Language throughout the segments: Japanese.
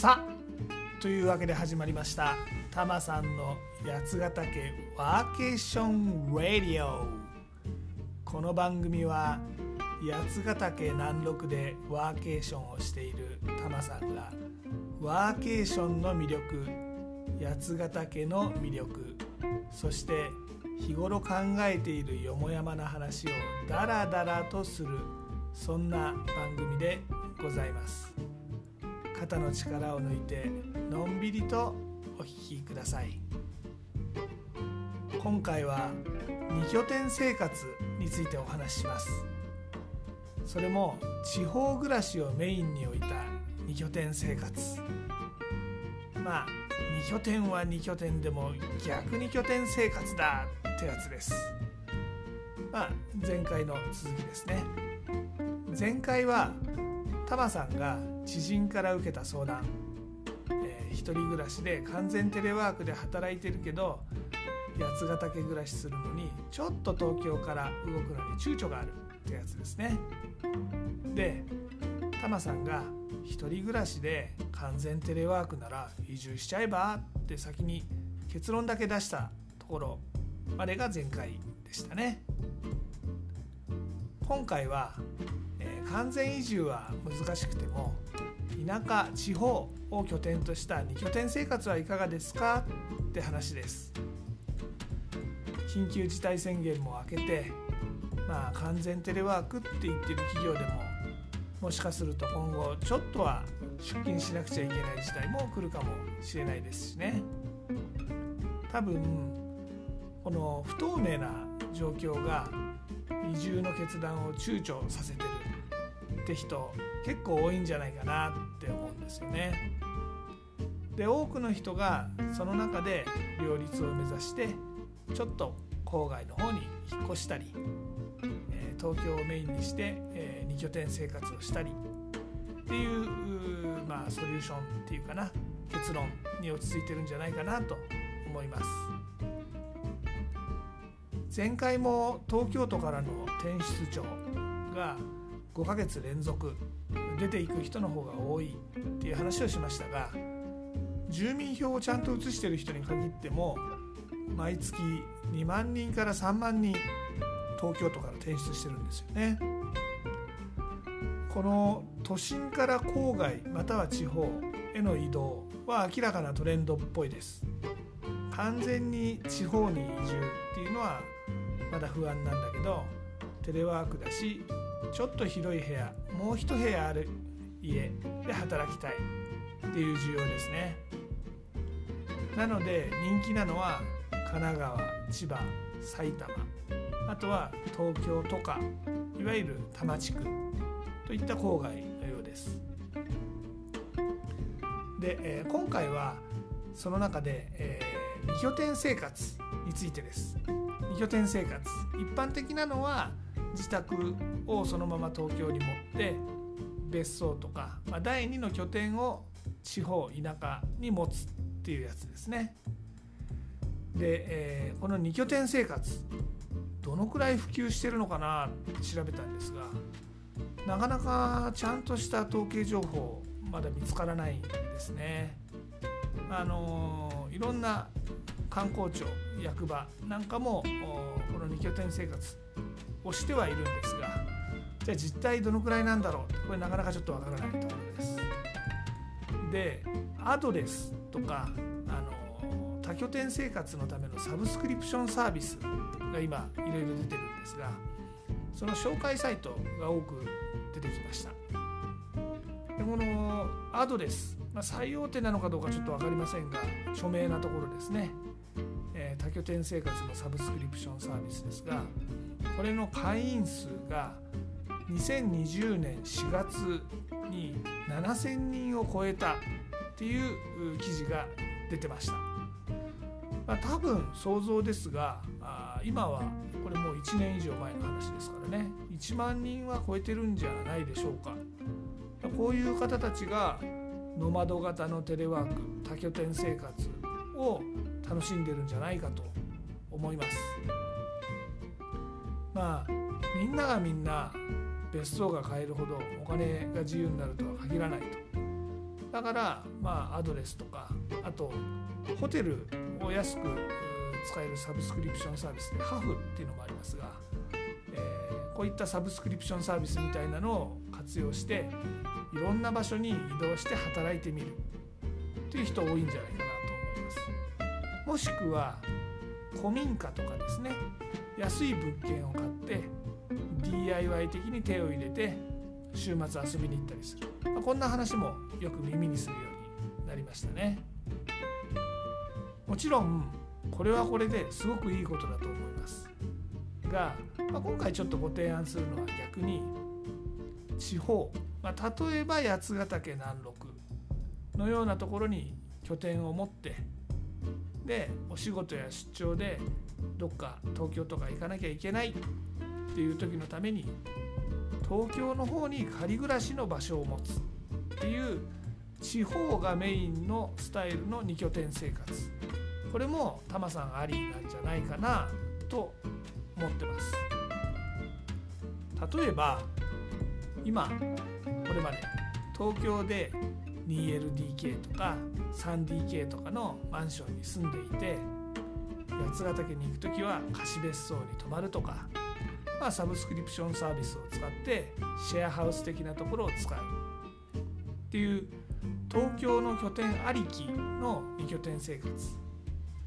さというわけで始まりました。タマさんの八ヶ岳ワーケーションラディオ。この番組は八ヶ岳南麓でワーケーションをしているタマさんがワーケーションの魅力八ヶ岳の魅力そして日頃考えているよもやまな話をダラダラとするそんな番組でございます。肩の力を抜いてのんびりとお聞きください。今回は2拠点生活についてお話しします。それも地方暮らしをメインに置いた2拠点生活。まあ2拠点は2拠点でも逆2拠点生活だってやつです。まあ前回の続きですね。前回はタマさんが知人から受けた相談、えー、一人暮らしで完全テレワークで働いてるけど八ヶ岳暮らしするのにちょっと東京から動くのに躊躇があるってやつですね。でタマさんが一人暮らしで完全テレワークなら移住しちゃえばって先に結論だけ出したところまでが前回でしたね。今回は完全移住は難しくても田舎地方を拠点とした2拠点生活はいかがですかって話です。緊急事態宣言も明けてまあ完全テレワークって言ってる企業でももしかすると今後ちょっとは出勤しなくちゃいけない事態も来るかもしれないですしね。多分この不透明な状況が移住の決断を躊躇させてるって人結構多いんじゃないかなって思うんですよね。で多くの人がその中で両立を目指してちょっと郊外の方に引っ越したり、え東京をメインにして、え2拠点生活をしたりっていうまあソリューションっていうかな結論に落ち着いてるんじゃないかなと思います。前回も東京都からの転出庁が5ヶ月連続出ていく人の方が多いっていう話をしましたが住民票をちゃんと移してる人に限っても毎月2万人から3万人東京都から転出してるんですよね。この都心から郊外または地方への移動は明らかなトレンドっぽいです完全に地方に移住っていうのはまだ不安なんだけどテレワークだしちょっと広い部屋もう一部屋ある家で働きたいっていう需要ですね。なので人気なのは神奈川千葉埼玉。あとは東京とかいわゆる多摩地区といった郊外のようです。で、えー、今回はその中で、えー、2拠点生活についてです。2拠点生活。一般的なのは自宅をそのまま東京に持って別荘とか、まあ、第2の拠点を地方田舎に持つっていうやつですね。で、えー、この2拠点生活どのくらい普及してるのかなって調べたんですがなかなかちゃんとした統計情報まだ見つからないんですね。あのいろんな観光庁役場なんかもこの2拠点生活をしてはいるんですがじゃあ実態どのくらいなんだろう？これなかなかちょっとわからないところです。でアドレスとかあの多拠点生活のためのサブスクリプションサービスが今いろいろ出てるんですがその紹介サイトが多く出てきました。でこのアドレス、まあ、最大手なのかどうかちょっと分かりませんが著名なところですね、えー、多拠点生活のサブスクリプションサービスですがこれの会員数が2020年4月に7000人を超えたっていう記事が出てました、まあ、多分想像ですがあ今はこれもう1年以上前の話ですからね。1万人は超えてるんじゃないでしょうか。こういう方たちがノマド型のテレワーク多拠点生活を楽しんでるんじゃないかと思います。まあみんながみんな別荘が買えるほどお金が自由になるとは限らないとだからまあアドレスとかあとホテルを安く使えるサブスクリプションサービスでハフっていうのもありますが、えー、こういったサブスクリプションサービスみたいなのを活用していろんな場所に移動して働いてみるっていう人多いんじゃないかなと思います。もしくは古民家とかですね安い物件を買って DIY 的に手を入れて週末遊びに行ったりする、まあ、こんな話もよく耳にするようになりましたね。もちろんこれはこれですごくいいことだと思います。が、まあ、今回ちょっとご提案するのは逆に地方、まあ、例えば八ヶ岳南麓のようなところに拠点を持ってでお仕事や出張でどっか東京とか行かなきゃいけないっていう時のために東京の方に仮暮らしの場所を持つっていう地方がメインのスタイルの2拠点生活。これもタマさんありなんじゃないかなと思ってます。例えば今これまで東京で 2LDK とか 3DK とかのマンションに住んでいて八ヶ岳に行く時は貸別荘に泊まるとかまあ、サブスクリプションサービスを使ってシェアハウス的なところを使う。っていう東京の拠点ありきの2拠点生活。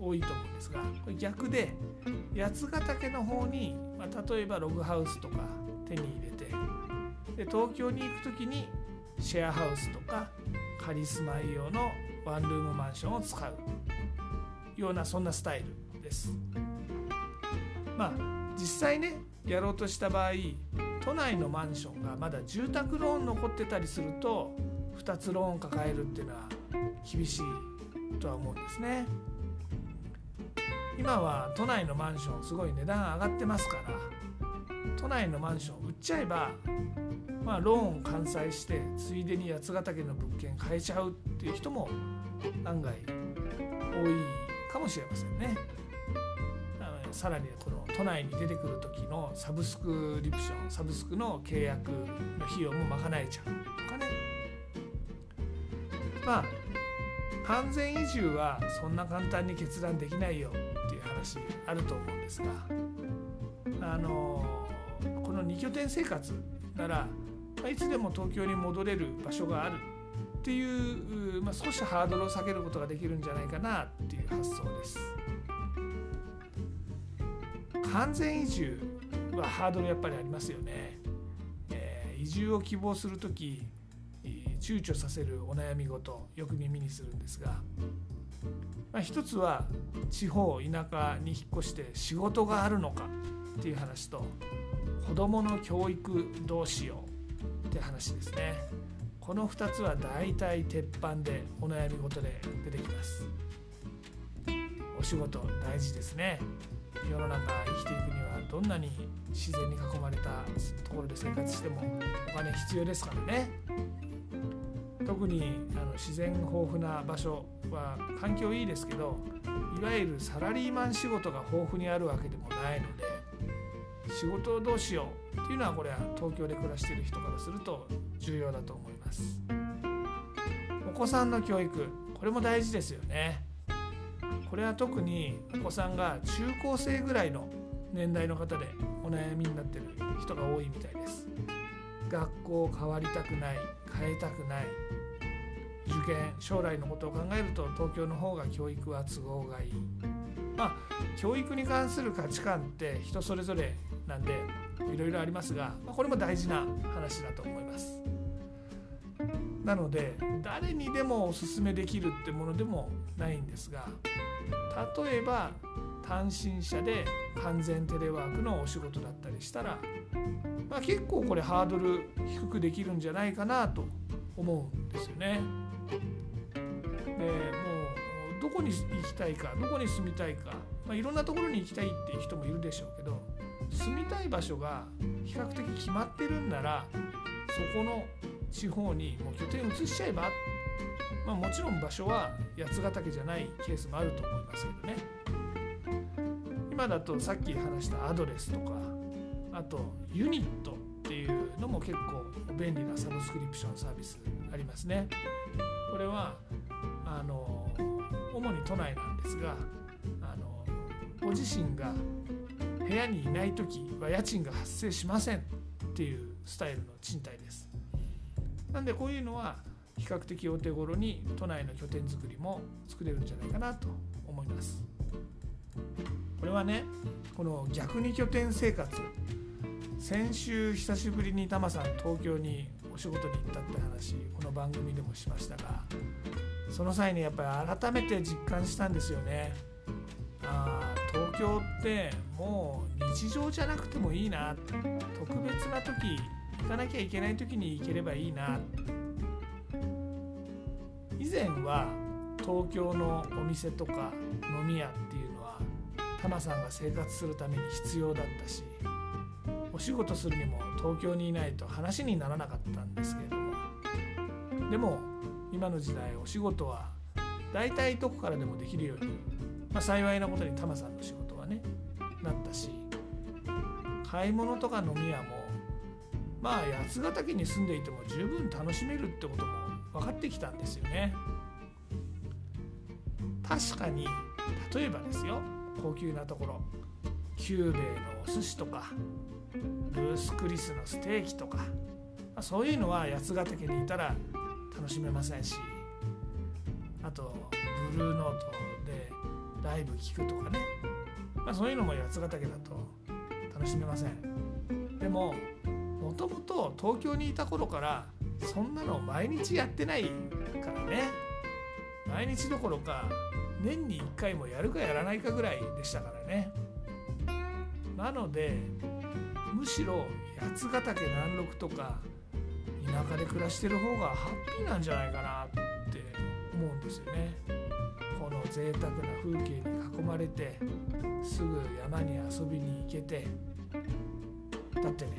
多いと思うんですがこれ逆で八ヶ岳の方に、まあ、例えばログハウスとか手に入れてで東京に行く時にシェアハウスとか仮住まい用のワンルームマンションを使う。ようなそんなスタイル。です。まあ実際ねやろうとした場合都内のマンションがまだ住宅ローン残ってたりすると2つローン抱えるっていうのは厳しいとは思うんですね。今は都内のマンションすごい値段上がってますから都内のマンション売っちゃえばまあローン完済してついでに八ヶ岳の物件買えちゃうっていう人も案外多いかもしれませんね。さらにこの都内に出てくる時のサブスクリプションサブスクの契約の費用も賄えちゃうとかねまあ完全移住はそんな簡単に決断できないよっていう話あると思うんですがあのこの2拠点生活ならいつでも東京に戻れる場所があるっていう、まあ、少しハードルを下げることができるんじゃないかなっていう発想です。完全移住はハードルやっぱりありますよね。えー、移住を希望する時躊躇させるお悩み事よく耳にするんですが、まあ、一つは地方田舎に引っ越して仕事があるのかっていう話と子どもの教育どうしようって話ですね。この2つは大体鉄板でお悩み事で出てきます。お仕事大事ですね。世の中生きていくにはどんなに自然に囲まれたところで生活してもお金必要ですからね。特にあの自然豊富な場所は環境いいですけどいわゆるサラリーマン仕事が豊富にあるわけでもないので仕事をどうしようっていうのはこれは東京で暮らしている人からすると重要だと思います。お子さんの教育これも大事ですよね。これは特にお子さんが中高生ぐらいの年代の方でお悩みになってる人が多いみたいです。学校を変わりたくない変えたくない受験将来のことを考えると東京の方が教育は都合がいい。まあ教育に関する価値観って人それぞれなんでいろいろありますが、まあ、これも大事な話だと思います。なので誰にでもおすすめできるってものでもないんですが例えば単身者で完全テレワークのお仕事だったりしたら、まあ、結構これハードル低くできるんじゃないかなと思うんですよね。でもうどこに行きたいかどこに住みたいか、まあ、いろんなところに行きたいっていう人もいるでしょうけど住みたい場所が比較的決まってるんならそこの地方にもう拠点移しちゃえばまあ、もちろん場所は八ヶ岳じゃないケースもあると思いますけどね。今だとさっき話したアドレスとかあとユニットっていうのも結構便利なサブスクリプションサービスありますね。これはあの主に都内なんですがあのご自身が部屋にいない時は家賃が発生しませんっていうスタイルの賃貸です。なんでこういうのは比較的お手頃に都内の拠点作りも作れるんじゃないかなと思います。これはねこの逆に拠点生活。先週久しぶりにタマさん東京にお仕事に行ったって話この番組でもしましたがその際にやっぱり改めて実感したんですよね。あ東京ってもう日常じゃなくてもいいな。特別な時かなきゃいけない時に行ければいいな。以前は東京のお店とか飲み屋っていうのはタマさんが生活するために必要だったしお仕事するにも東京にいないと話にならなかったんですけれども。でも今の時代お仕事は大体どこからでもできるように、まあ、幸いなことにタマさんの仕事はねなったし買い物とか飲み屋もまあ八ヶ岳に住んでいても十分楽しめるってことも分かってきたんですよね。確かに例えばですよ高級なところキューベイのお寿司とかルースクリスのステーキとか、ま、そういうのは八ヶ岳にいたら楽しめませんしあとブルーノートでライブ聴くとかね、まあ、そういうのも八ヶ岳だと楽しめません。でももともと東京にいた頃からそんなの毎日やってないからね。毎日どころか年に1回もやるかやらないかぐらいでしたからね。なのでむしろ八ヶ岳南麓とか田舎で暮らしてる方がハッピーなんじゃないかなって思うんですよね。この贅沢な風景に囲まれてすぐ山に遊びに行けて。だってね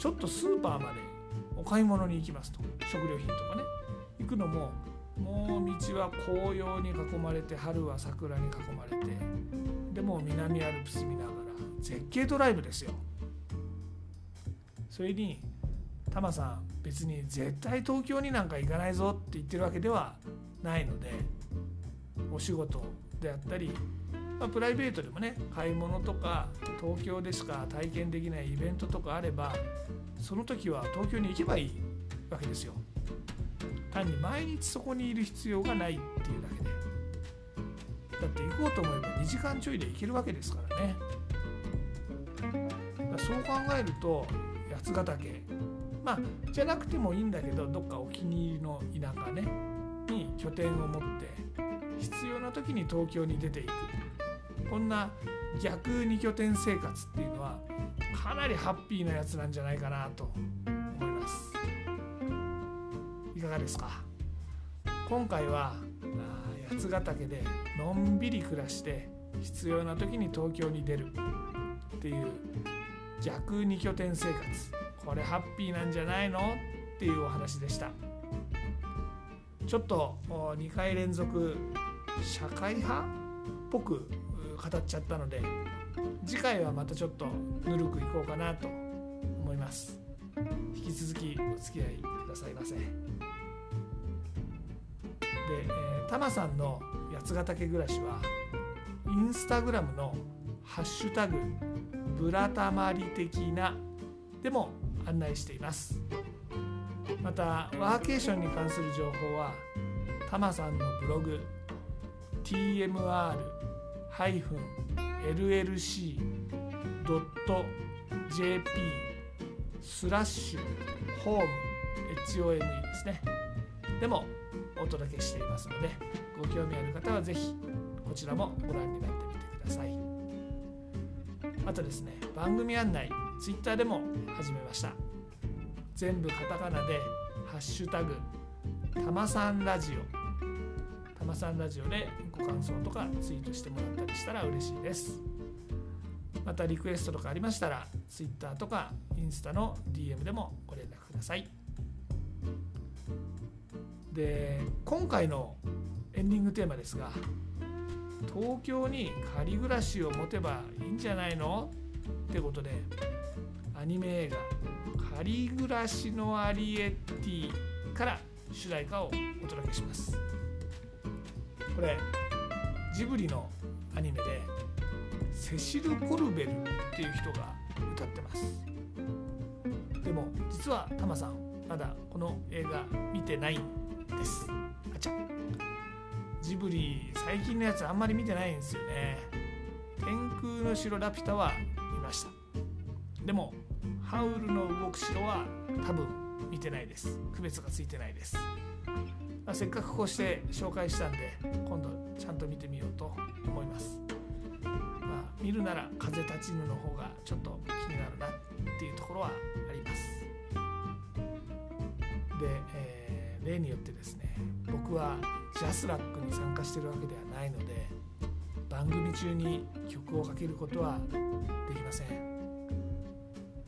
ちょっとスーパーまでお買い物に行きますと。食料品とかね。行くのももう道は紅葉に囲まれて春は桜に囲まれてでも南アルプス見ながら絶景ドライブですよ。それにタマさん別に絶対東京になんか行かないぞって言ってるわけではないのでお仕事であったり、まあ、プライベートでもね買い物とか東京でしか体験できないイベントとかあればその時は東京に行けばいいわけですよ。単に毎日そこにいる必要がないっていうだけで。だって行こうと思えば2時間ちょいで行けるわけですからね。そう考えると八ヶ岳。まあじゃなくてもいいんだけどどっかお気に入りの田舎ねに拠点を持って必要な時に東京に出ていく。こんな逆2拠点生活っていうのはかなりハッピーなやつなんじゃないかなと思います。いかがですか？今回は八ヶ岳でのんびり暮らして必要な時に東京に出るっていう逆2拠点生活。これハッピーなんじゃないのっていうお話でした。ちょっと2回連続社会派っぽく語っちゃったので次回はまたちょっとぬるくいこうかなと思います。引き続きお付き合いくださいませ。で、えー、タマさんの八ヶ岳暮らしはインスタグラムのハッシュタグブラタマリ的なでも案内しています。またワーケーションに関する情報はタマさんのブログ TMR tmr-llc.jp スラッシュホーム HOME ですね。でもお届けしていますのでご興味ある方は是非こちらもご覧になってみてください。あとですね番組案内ツイッターでも始めました。全部カタカナで「ハッシュタグたまさんラジオ」たまさんラジオでご感想とかツイートしてもらったりしたら嬉しいです。またリクエストとかありましたら Twitter とかインスタの DM でもご連絡ください。で今回のエンディングテーマですが東京に仮暮らしを持てばいいんじゃないの？ってことでアニメ映画「仮暮らしのアリエッティ」から主題歌をお届けします。これジブリのアニメでセシル・コルベルっていう人が歌ってます。でも実はタマさんまだこの映画見てないんです。あちゃ。ジブリ最近のやつあんまり見てないんですよね。天空の城ラピュタは見ました。でもハウルの動く城は多分見てないです。区別がついてないです、まあ、せっかくこうして紹介したんで今度ちゃんと見てみようと思います。まあ見るなら風立ちぬの方がちょっと気になるなっていうところはあります。で、えー、例によってですね僕はジャスラックに参加してるわけではないので番組中に曲をかけることはできません。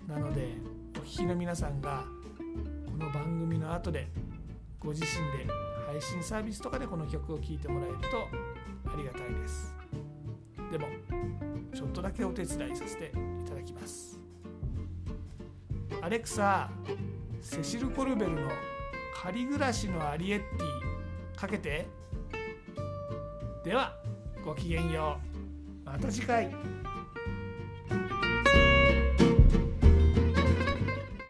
なのでお聴きの皆さんがこの番組の後でご自身で配信サービスとかでこの曲を聴いてもらえるとありがたいです。でもちょっとだけお手伝いさせていただきます。アレクサセシル・コルベルの「仮暮らしのアリエッティ」かけて。ではごきげんよう。また次回。